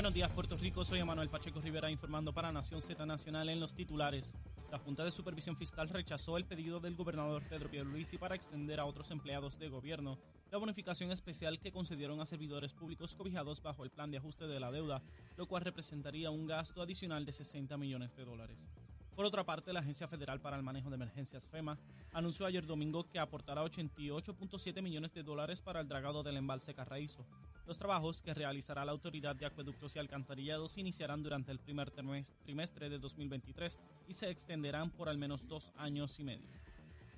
Buenos días, Puerto Rico. Soy Emanuel Pacheco Rivera informando para Nación Z Nacional en los titulares. La Junta de Supervisión Fiscal rechazó el pedido del gobernador Pedro Pierluisi para extender a otros empleados de gobierno la bonificación especial que concedieron a servidores públicos cobijados bajo el plan de ajuste de la deuda, lo cual representaría un gasto adicional de 60 millones de dólares. Por otra parte, la Agencia Federal para el Manejo de Emergencias FEMA anunció ayer domingo que aportará 88.7 millones de dólares para el dragado del embalse Carraízo. Los trabajos que realizará la Autoridad de Acueductos y Alcantarillados iniciarán durante el primer trimestre de 2023 y se extenderán por al menos dos años y medio.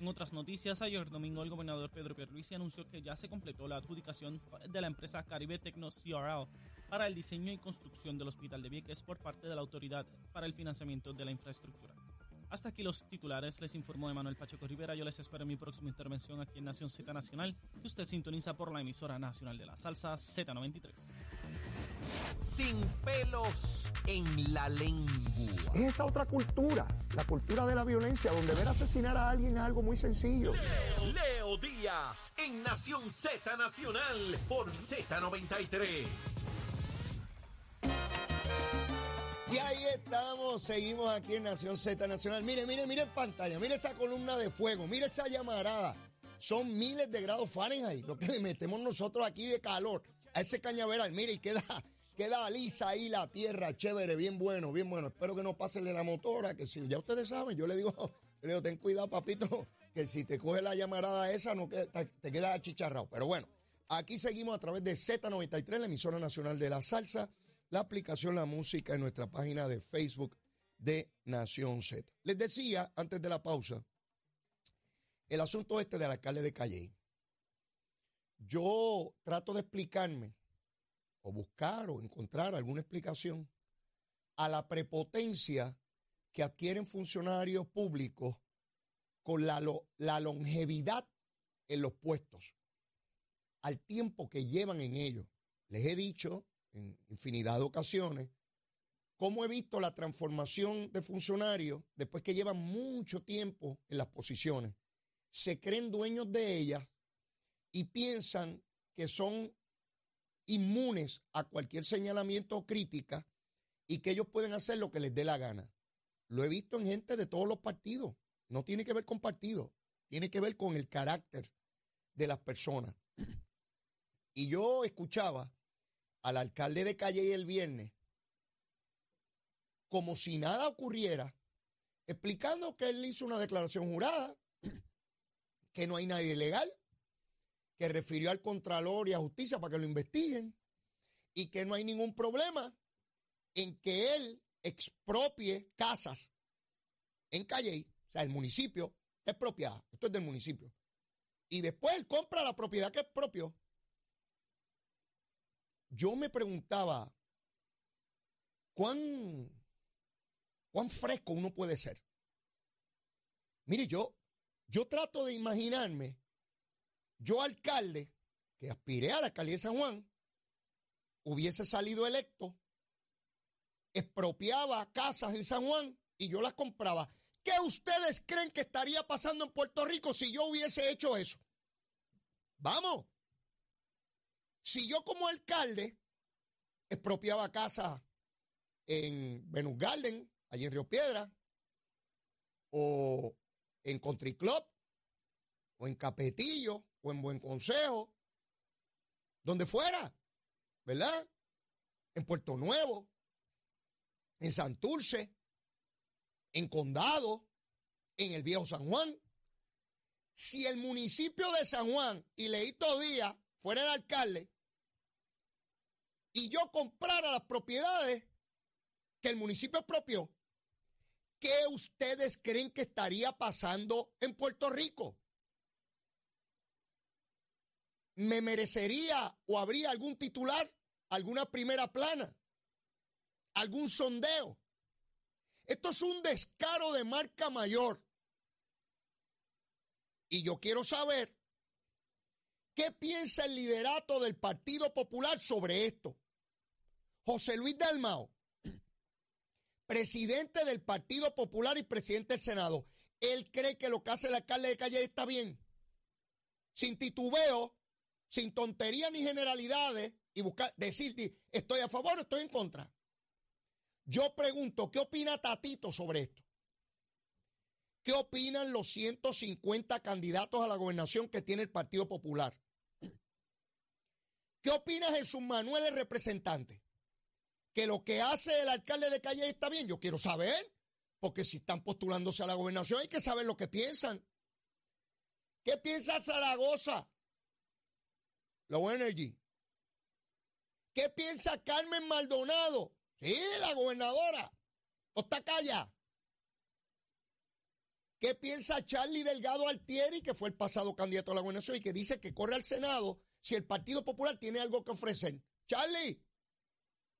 En otras noticias, ayer domingo el gobernador Pedro Pierluisi anunció que ya se completó la adjudicación de la empresa Caribe Tecno CRL para el diseño y construcción del Hospital de Vieques por parte de la Autoridad para el Financiamiento de la Infraestructura. Hasta aquí los titulares, les informó Emanuel Pacheco Rivera. Yo les espero en mi próxima intervención aquí en Nación Z Nacional, que usted sintoniza por la emisora nacional de la salsa Z93. Sin pelos en la lengua. Es esa otra cultura, la cultura de la violencia, donde ver asesinar a alguien es algo muy sencillo. Leo, Leo Díaz en Nación Z Nacional por Z93. Estamos, seguimos aquí en Nación Z Nacional. Mire, mire, mire en pantalla, mire esa columna de fuego, mire esa llamarada. Son miles de grados Fahrenheit lo que le metemos nosotros aquí de calor a ese cañaveral. Mire, y queda, queda lisa ahí la tierra, chévere, bien bueno, bien bueno. Espero que no pase de la motora, que si ya ustedes saben, yo le digo, le digo, ten cuidado, papito, que si te coge la llamarada esa, no te, te quedas achicharrado. Pero bueno, aquí seguimos a través de Z93, la emisora nacional de la salsa la aplicación La Música en nuestra página de Facebook de Nación Z. Les decía antes de la pausa, el asunto este del alcalde de Calle. Yo trato de explicarme o buscar o encontrar alguna explicación a la prepotencia que adquieren funcionarios públicos con la, la longevidad en los puestos, al tiempo que llevan en ellos. Les he dicho en infinidad de ocasiones, cómo he visto la transformación de funcionarios después que llevan mucho tiempo en las posiciones. Se creen dueños de ellas y piensan que son inmunes a cualquier señalamiento o crítica y que ellos pueden hacer lo que les dé la gana. Lo he visto en gente de todos los partidos. No tiene que ver con partidos, tiene que ver con el carácter de las personas. Y yo escuchaba al alcalde de Calle el viernes, como si nada ocurriera, explicando que él hizo una declaración jurada, que no hay nadie legal, que refirió al Contralor y a Justicia para que lo investiguen, y que no hay ningún problema en que él expropie casas en Calle, o sea, el municipio es propiedad, esto es del municipio, y después él compra la propiedad que es propio yo me preguntaba, ¿cuán, cuán fresco uno puede ser? Mire, yo, yo trato de imaginarme, yo alcalde, que aspiré a la alcaldía de San Juan, hubiese salido electo, expropiaba casas en San Juan y yo las compraba. ¿Qué ustedes creen que estaría pasando en Puerto Rico si yo hubiese hecho eso? Vamos. Si yo como alcalde expropiaba casa en Venus Garden, allí en Río Piedra, o en Country Club, o en Capetillo, o en Buen Consejo, donde fuera, ¿verdad? En Puerto Nuevo, en Santurce, en Condado, en el Viejo San Juan. Si el municipio de San Juan y Leito Díaz fuera el alcalde, y yo comprara las propiedades que el municipio expropió, ¿qué ustedes creen que estaría pasando en Puerto Rico? ¿Me merecería o habría algún titular, alguna primera plana, algún sondeo? Esto es un descaro de marca mayor. Y yo quiero saber qué piensa el liderato del Partido Popular sobre esto. José Luis Dalmao, presidente del Partido Popular y presidente del Senado, él cree que lo que hace el alcalde de Calle está bien. Sin titubeo, sin tonterías ni generalidades y buscar, decir estoy a favor o estoy en contra. Yo pregunto, ¿qué opina Tatito sobre esto? ¿Qué opinan los 150 candidatos a la gobernación que tiene el Partido Popular? ¿Qué opina Jesús Manuel, el representante? ¿Que lo que hace el alcalde de Calle está bien? Yo quiero saber, porque si están postulándose a la gobernación hay que saber lo que piensan. ¿Qué piensa Zaragoza? Low Energy. ¿Qué piensa Carmen Maldonado? Sí, la gobernadora. ¿O está calla? ¿Qué piensa Charlie Delgado Altieri, que fue el pasado candidato a la gobernación y que dice que corre al Senado si el Partido Popular tiene algo que ofrecer? Charlie,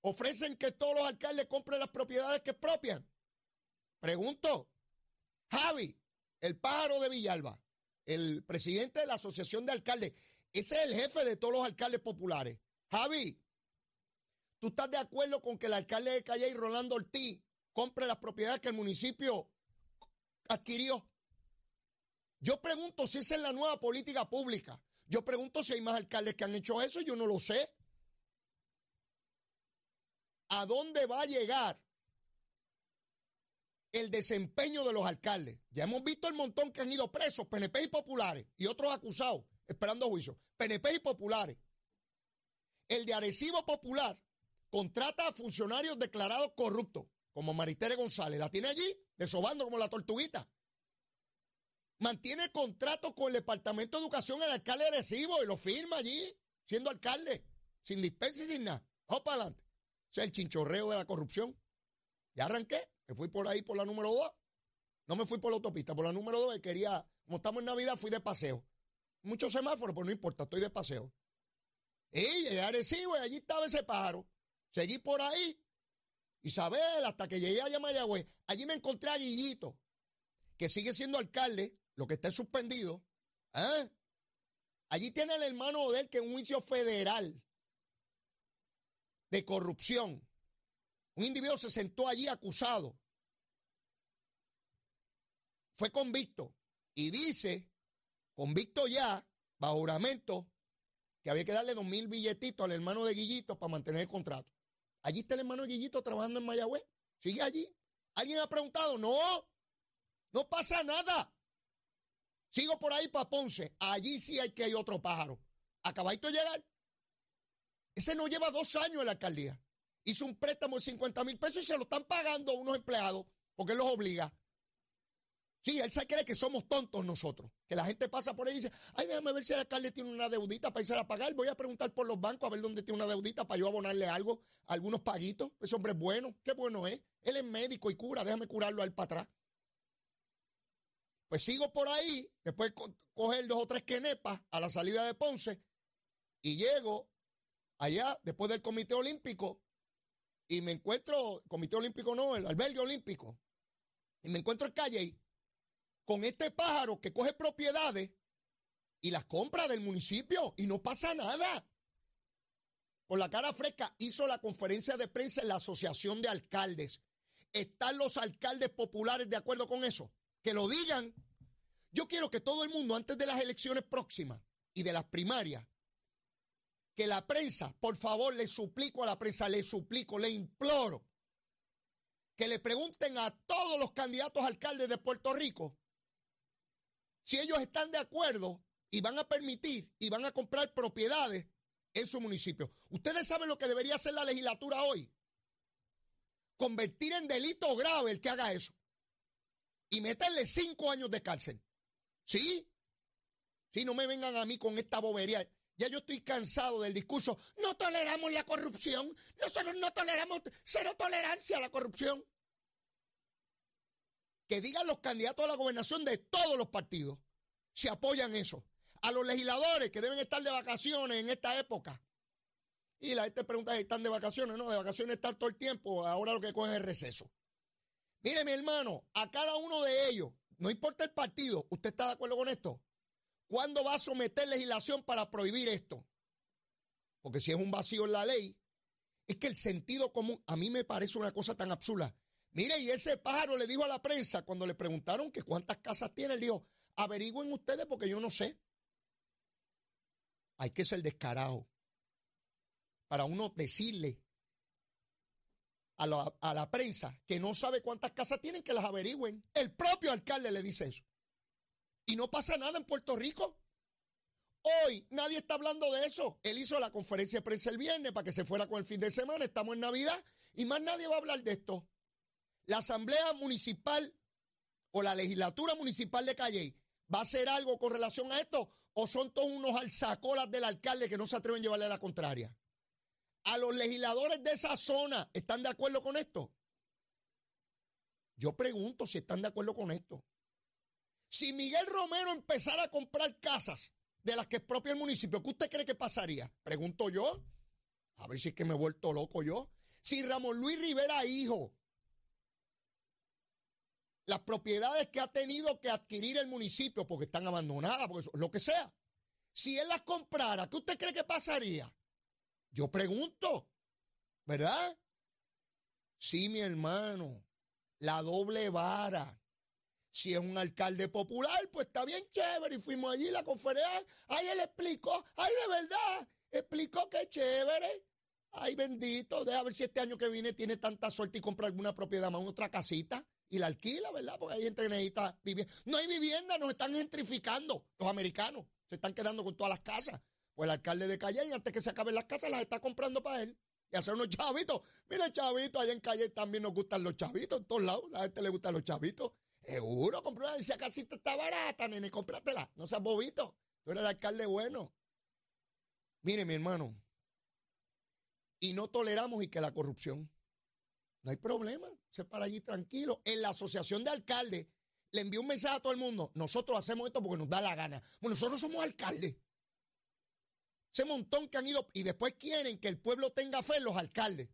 ofrecen que todos los alcaldes compren las propiedades que expropian. Pregunto, Javi, el pájaro de Villalba, el presidente de la Asociación de Alcaldes, ese es el jefe de todos los alcaldes populares. Javi, ¿tú estás de acuerdo con que el alcalde de Calle Rolando Ortiz compre las propiedades que el municipio adquirió? Yo pregunto si esa es la nueva política pública. Yo pregunto si hay más alcaldes que han hecho eso, yo no lo sé. ¿A dónde va a llegar el desempeño de los alcaldes? Ya hemos visto el montón que han ido presos, PNP y populares, y otros acusados, esperando juicio. PNP y populares. El de Arecibo Popular contrata a funcionarios declarados corruptos, como Maritere González. La tiene allí, desobando como la tortuguita. Mantiene contrato con el Departamento de Educación el alcalde de Arecibo y lo firma allí, siendo alcalde, sin dispensa y sin nada. Vamos para adelante. Sea, el chinchorreo de la corrupción. Ya arranqué, me fui por ahí por la número 2. No me fui por la autopista, por la número 2 quería, como estamos en Navidad, fui de paseo. Muchos semáforos, pues no importa, estoy de paseo. Y llegué a y allí estaba ese pájaro. Seguí por ahí, Isabel, hasta que llegué a Mayagüez. Allí me encontré a Guillito, que sigue siendo alcalde, lo que está suspendido. ¿eh? Allí tiene el hermano de él que es un juicio federal de corrupción. Un individuo se sentó allí acusado. Fue convicto y dice convicto ya, bajo juramento, que había que darle dos mil billetitos al hermano de Guillito para mantener el contrato. Allí está el hermano de Guillito trabajando en Mayagüez. Sigue allí. ¿Alguien ha preguntado? No, no pasa nada. Sigo por ahí para. Allí sí hay que hay otro pájaro. Acabadito de llegar. Ese no lleva dos años en la alcaldía. Hizo un préstamo de 50 mil pesos y se lo están pagando unos empleados porque él los obliga. Sí, él se cree que somos tontos nosotros. Que la gente pasa por ahí y dice, ay, déjame ver si el alcalde tiene una deudita para irse a pagar. Voy a preguntar por los bancos a ver dónde tiene una deudita para yo abonarle algo, algunos paguitos. Ese hombre es bueno, qué bueno es. Él es médico y cura, déjame curarlo a él para atrás. Pues sigo por ahí, después coger dos o tres quenepas a la salida de Ponce y llego allá después del Comité Olímpico y me encuentro, Comité Olímpico no, el albergue olímpico, y me encuentro en calle con este pájaro que coge propiedades y las compra del municipio y no pasa nada. Con la cara fresca hizo la conferencia de prensa en la Asociación de Alcaldes. ¿Están los alcaldes populares de acuerdo con eso? Que lo digan. Yo quiero que todo el mundo, antes de las elecciones próximas y de las primarias, que la prensa, por favor, le suplico a la prensa, le suplico, le imploro, que le pregunten a todos los candidatos alcaldes de Puerto Rico si ellos están de acuerdo y van a permitir y van a comprar propiedades en su municipio. Ustedes saben lo que debería hacer la legislatura hoy. Convertir en delito grave el que haga eso. Y meterle cinco años de cárcel. ¿Sí? Si no me vengan a mí con esta bobería. Ya yo estoy cansado del discurso. No toleramos la corrupción. Nosotros no toleramos cero tolerancia a la corrupción que digan los candidatos a la gobernación de todos los partidos si apoyan eso. A los legisladores que deben estar de vacaciones en esta época. Y la gente pregunta si están de vacaciones. No, de vacaciones están todo el tiempo. Ahora lo que cogen es el receso. Mire, mi hermano, a cada uno de ellos, no importa el partido, ¿usted está de acuerdo con esto? ¿Cuándo va a someter legislación para prohibir esto? Porque si es un vacío en la ley, es que el sentido común, a mí me parece una cosa tan absurda. Mire, y ese pájaro le dijo a la prensa cuando le preguntaron que cuántas casas tiene, él dijo, averigüen ustedes porque yo no sé. hay que ser descarado para uno decirle a la, a la, prensa que no sabe cuántas casas tienen, que las averigüen. El propio alcalde le dice eso. Y no pasa nada en Puerto Rico. Hoy nadie está hablando de eso. Él hizo la conferencia de prensa el viernes para que se fuera con el fin de semana. Estamos en Navidad y más nadie va a hablar de esto. La Asamblea Municipal o la Legislatura Municipal de Calle va a hacer algo con relación a esto o son todos unos alzacolas del alcalde que no se atreven a llevarle a la contraria. A los legisladores de esa zona, ¿están de acuerdo con esto? Yo pregunto si están de acuerdo con esto. Si Miguel Romero empezara a comprar casas de las que expropia el municipio, ¿qué usted cree que pasaría? Pregunto yo. A ver si es que me he vuelto loco yo. Si Ramón Luis Rivera, hijo, las propiedades que ha tenido que adquirir el municipio porque están abandonadas, porque lo que sea, si él las comprara, ¿qué usted cree que pasaría? Yo pregunto, ¿verdad? Sí, mi hermano, la doble vara. Si es un alcalde popular, pues está bien chévere. Y fuimos allí la conferencia. Ay, él explicó. Ay, de verdad. Explicó que chévere. Ay, bendito. Deja ver si este año que viene tiene tanta suerte y compra alguna propiedad más, otra casita y la alquila, ¿verdad? Porque hay gente que necesita vivienda. No hay vivienda, nos están gentrificando los americanos. Se están quedando con todas las casas. Pues el alcalde de Calle, antes que se acaben las casas, las está comprando para él. Y hacer unos chavitos. Mira, chavitos, allá en Calle también nos gustan los chavitos, en todos lados. La gente le gustan los chavitos. Seguro, compró una. Esa casita está barata, nene, cómpratela. No seas bobito. Tú eres el alcalde bueno. Mire, mi hermano. Y no toleramos y que la corrupción. No hay problema. Se para allí tranquilo. En la asociación de alcaldes le envió un mensaje a todo el mundo. Nosotros hacemos esto porque nos da la gana. Bueno, nosotros somos alcaldes. Ese montón que han ido y después quieren que el pueblo tenga fe en los alcaldes.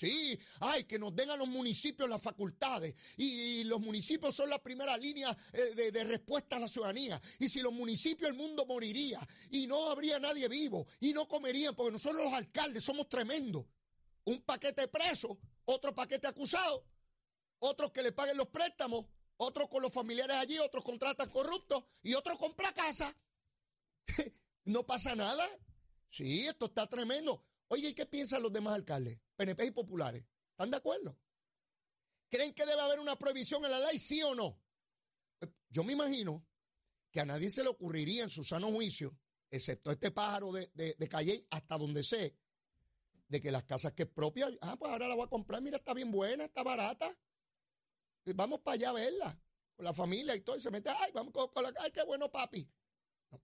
Sí, ay, que nos den a los municipios las facultades. Y, los municipios son la primera línea eh, de, respuesta a la ciudadanía. Y si los municipios, el mundo moriría. Y no habría nadie vivo. Y no comerían, porque nosotros los alcaldes somos tremendos. Un paquete preso, otro paquete acusado, otros que le paguen los préstamos, otros con los familiares allí, otros contratan corruptos y otros compra casa. no pasa nada. Sí, esto está tremendo. Oye, ¿y qué piensan los demás alcaldes? PNP y populares. ¿Están de acuerdo? ¿Creen que debe haber una prohibición en la ley, sí o no? Yo me imagino que a nadie se le ocurriría en su sano juicio, excepto este pájaro de, Calle, hasta donde sé, de que las casas que es propia, ah, pues ahora la voy a comprar, mira, está bien buena, está barata. Vamos para allá a verla, con la familia y todo, y se mete, ay, vamos con, la, ay, qué bueno, papi.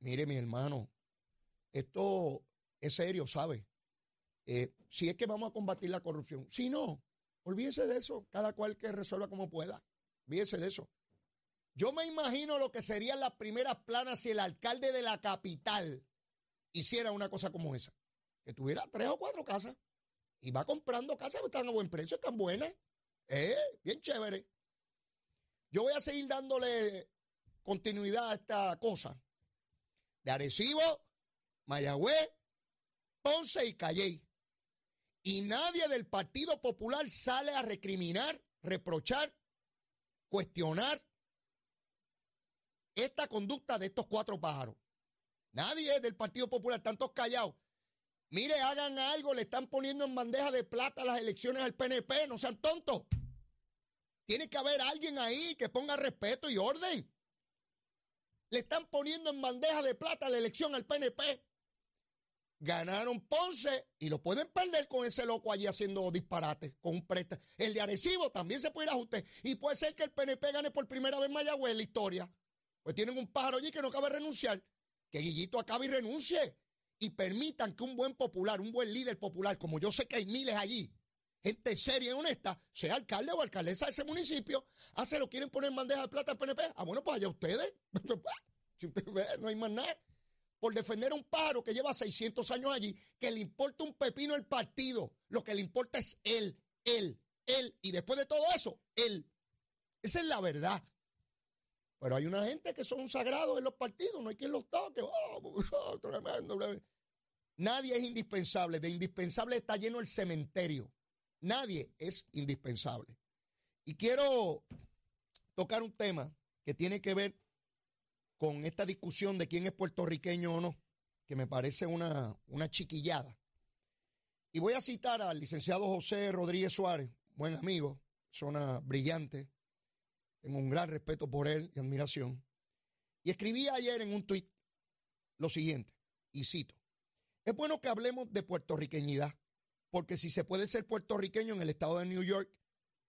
mire, mi hermano, esto es serio, ¿sabe? Eh, si es que vamos a combatir la corrupción. Si no, olvídese de eso. Cada cual que resuelva como pueda. Olvídese de eso. Yo me imagino lo que serían las primeras planas si el alcalde de la capital hiciera una cosa como esa. Que tuviera tres o cuatro casas. Y va comprando casas que están a buen precio, están buenas. Eh, bien chévere. Yo voy a seguir dándole continuidad a esta cosa. De Arecibo, Mayagüez, Ponce y Calley. Y nadie del Partido Popular sale a recriminar, reprochar, cuestionar esta conducta de estos cuatro pájaros. Nadie del Partido Popular, tantos callados. Mire, hagan algo, le están poniendo en bandeja de plata las elecciones al PNP, no sean tontos. Tiene que haber alguien ahí que ponga respeto y orden. Le están poniendo en bandeja de plata la elección al PNP. Ganaron Ponce y lo pueden perder con ese loco allí haciendo disparates con un préstamo. El de Arecibo también se puede ir a usted. Y puede ser que el PNP gane por primera vez Mayagüez en la historia. Pues tienen un pájaro allí que no cabe renunciar. Que Guillito acabe y renuncie. Y permitan que un buen popular, un buen líder popular, como yo sé que hay miles allí, gente seria y honesta, sea alcalde o alcaldesa de ese municipio. Ah, se lo quieren poner en bandeja de plata al PNP. Ah, bueno, pues allá ustedes. si no hay más nada por defender a un pájaro que lleva 600 años allí, que le importa un pepino el partido. Lo que le importa es él, él, él. Y después de todo eso, él. Esa es la verdad. Pero hay una gente que son sagrados en los partidos, no hay quien los toque. Oh, oh. Nadie es indispensable. De indispensable está lleno el cementerio. Nadie es indispensable. Y quiero tocar un tema que tiene que ver con esta discusión de quién es puertorriqueño o no. que me parece una, una chiquillada. Y voy a citar al licenciado José Rodríguez Suárez, buen amigo, persona brillante, tengo un gran respeto por él y admiración. Y escribí ayer en un tuit lo siguiente, y cito, es bueno que hablemos de puertorriqueñidad, porque si se puede ser puertorriqueño en el estado de New York,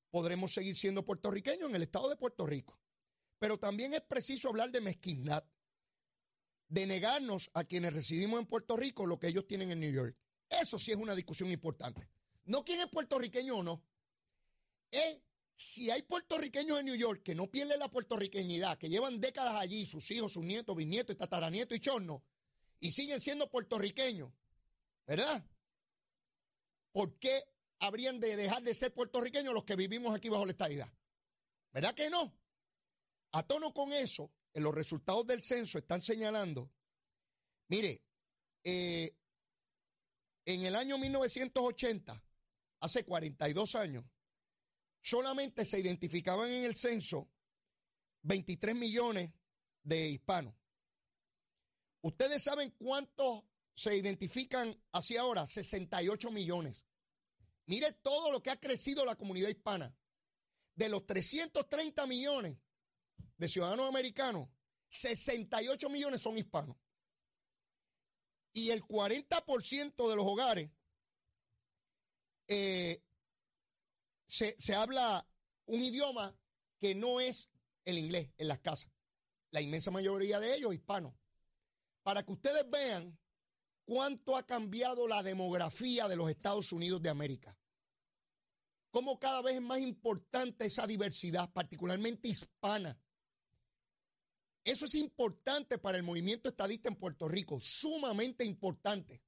podremos seguir siendo puertorriqueños en el estado de Puerto Rico. Pero también es preciso hablar de mezquindad, de negarnos a quienes residimos en Puerto Rico lo que ellos tienen en New York. Eso sí es una discusión importante. No quién es puertorriqueño o no. Es si hay puertorriqueños en New York que no pierden la puertorriqueñidad, que llevan décadas allí, sus hijos, sus nietos, bisnietos, tataranietos y chornos, y siguen siendo puertorriqueños, ¿verdad? ¿Por qué habrían de dejar de ser puertorriqueños los que vivimos aquí bajo la estadidad? ¿Verdad que no? A tono con eso, en los resultados del censo están señalando, mire, eh, en el año 1980, hace 42 años, solamente se identificaban en el censo 23 millones de hispanos. ¿Ustedes saben cuántos se identifican hacia ahora? 68 millones. Mire todo lo que ha crecido la comunidad hispana. De los 330 millones de ciudadanos americanos, 68 millones son hispanos. Y el 40% de los hogares eh, se, se habla un idioma que no es el inglés en las casas. La inmensa mayoría de ellos hispanos. Para que ustedes vean cuánto ha cambiado la demografía de los Estados Unidos de América. Cómo cada vez es más importante esa diversidad, particularmente hispana. Eso es importante para el movimiento estadista en Puerto Rico, sumamente importante.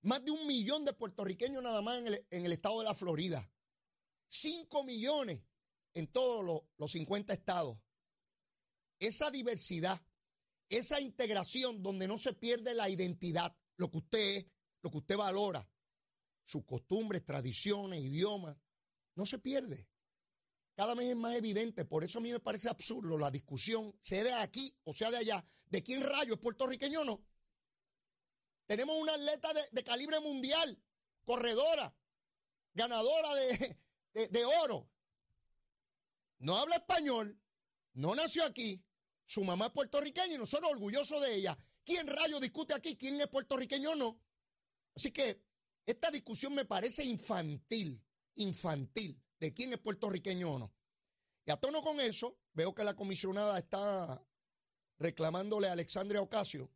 Más de un millón de puertorriqueños nada más en el, estado de la Florida. 5 millones en todos los, los 50 estados. Esa diversidad, esa integración donde no se pierde la identidad, lo que usted es, lo que usted valora, sus costumbres, tradiciones, idiomas, no se pierde. Cada vez es más evidente, por eso a mí me parece absurdo la discusión, sea de aquí o sea de allá, de quién rayo es puertorriqueño o no. Tenemos una atleta de, calibre mundial, corredora, ganadora de, de, oro. No habla español, no nació aquí, su mamá es puertorriqueña y nosotros orgullosos de ella. ¿Quién rayo discute aquí quién es puertorriqueño o no? Así que esta discusión me parece infantil, infantil, de quién es puertorriqueño o no. Y a tono con eso, veo que la comisionada está reclamándole a Alexandria Ocasio,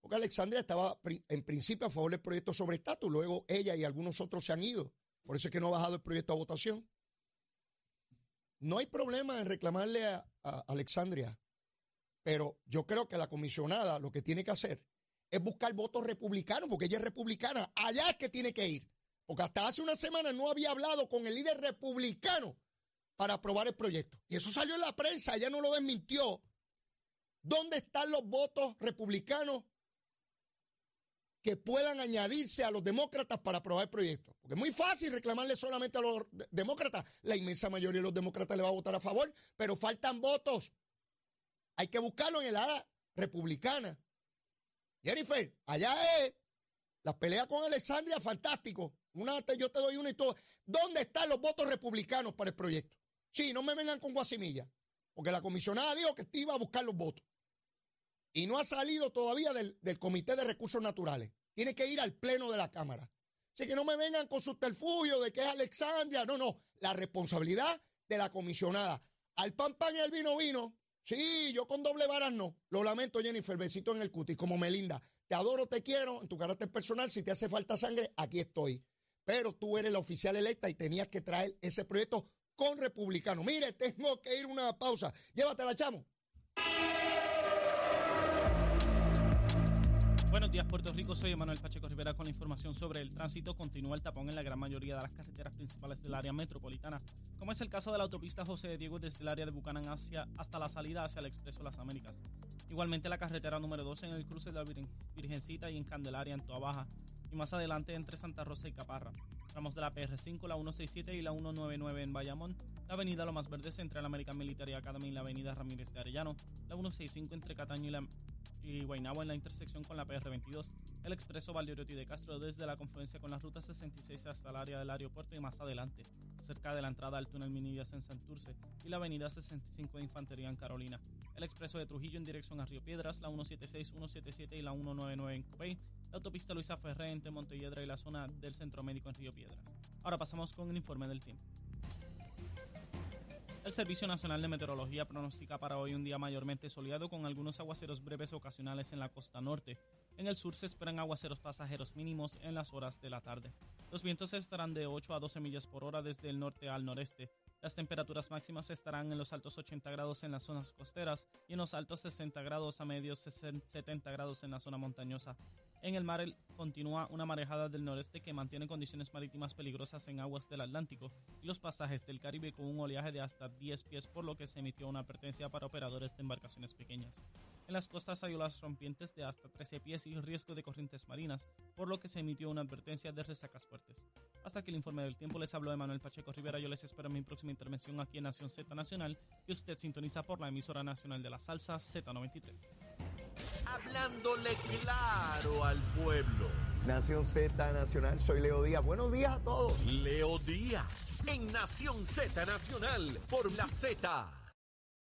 porque Alexandria estaba en principio a favor del proyecto sobre estatus, luego ella y algunos otros se han ido. Por eso es que no ha bajado el proyecto a votación. No hay problema en reclamarle a, Alexandria, pero yo creo que la comisionada lo que tiene que hacer es buscar votos republicanos, porque ella es republicana. Allá es que tiene que ir. Porque hasta hace una semana no había hablado con el líder republicano para aprobar el proyecto. Y eso salió en la prensa, ella no lo desmintió. ¿Dónde están los votos republicanos que puedan añadirse a los demócratas para aprobar el proyecto. Porque es muy fácil reclamarle solamente a los demócratas. La inmensa mayoría de los demócratas le va a votar a favor, pero faltan votos. Hay que buscarlo en el área republicana. Jennifer, allá es. La pelea con Alexandria, fantástico. Una, yo te doy una y todo. ¿Dónde están los votos republicanos para el proyecto? Sí, no me vengan con guasimilla. Porque la comisionada dijo que iba a buscar los votos y no ha salido todavía del, Comité de Recursos Naturales. Tiene que ir al Pleno de la Cámara. Así que no me vengan con subterfugio de que es Alexandria. No, no. La responsabilidad de la comisionada. Al pan pan y al vino vino. Sí, yo con doble varas no. Lo lamento, Jennifer. Besito en el cutis, como Melinda. Te adoro, te quiero. En tu carácter personal, si te hace falta sangre, aquí estoy. Pero tú eres la oficial electa y tenías que traer ese proyecto con republicano. Mire, tengo que ir una pausa. Llévatela, chamo. Buenos días, Puerto Rico. Soy Emanuel Pacheco Rivera con la información sobre el tránsito. Continúa el tapón en la gran mayoría de las carreteras principales del área metropolitana, como es el caso de la autopista José Diego desde el área de Bucanán hacia, hasta la salida hacia el Expreso Las Américas. Igualmente la carretera número 12 en el cruce de la Virgencita y en Candelaria en Toa Baja. Y más adelante entre Santa Rosa y Caparra. Tramos de la PR5, la 167 y la 199 en Bayamón. La avenida Lomas Verdes entre la American Military Academy y la avenida Ramírez de Arellano. La 165 entre Cataño y la y Guaynabo en la intersección con la PR22, el expreso Valdoriotti de Castro desde la confluencia con la ruta 66 hasta el área del aeropuerto y más adelante, cerca de la entrada al túnel Minivias en Santurce y la avenida 65 de Infantería en Carolina, el expreso de Trujillo en dirección a Río Piedras, la 176, 177 y la 199 en Cupey, la autopista Luisa Ferré entre Montelledra y la zona del Centro Médico en Río Piedras. Ahora pasamos con el informe del tiempo. El Servicio Nacional de Meteorología pronostica para hoy un día mayormente soleado con algunos aguaceros breves ocasionales en la costa norte. En el sur se esperan aguaceros pasajeros mínimos en las horas de la tarde. Los vientos estarán de 8 a 12 millas por hora desde el norte al noreste. Las temperaturas máximas estarán en los altos 80 grados en las zonas costeras y en los altos 60 grados a medios 70 grados en la zona montañosa. En el mar continúa una marejada del noreste que mantiene condiciones marítimas peligrosas en aguas del Atlántico y los pasajes del Caribe con un oleaje de hasta 10 pies, por lo que se emitió una advertencia para operadores de embarcaciones pequeñas. En las costas hay olas rompientes de hasta 13 pies y riesgo de corrientes marinas, por lo que se emitió una advertencia de resacas fuertes. Hasta que el informe del tiempo les habló Manuel Pacheco Rivera. Yo les espero en mi próxima intervención aquí en Nación Z Nacional, que usted sintoniza por la emisora nacional de la salsa Z93 hablándole claro al pueblo. Nación Z Nacional, soy Leo Díaz. Buenos días a todos. Leo Díaz, en Nación Z Nacional, por la Z.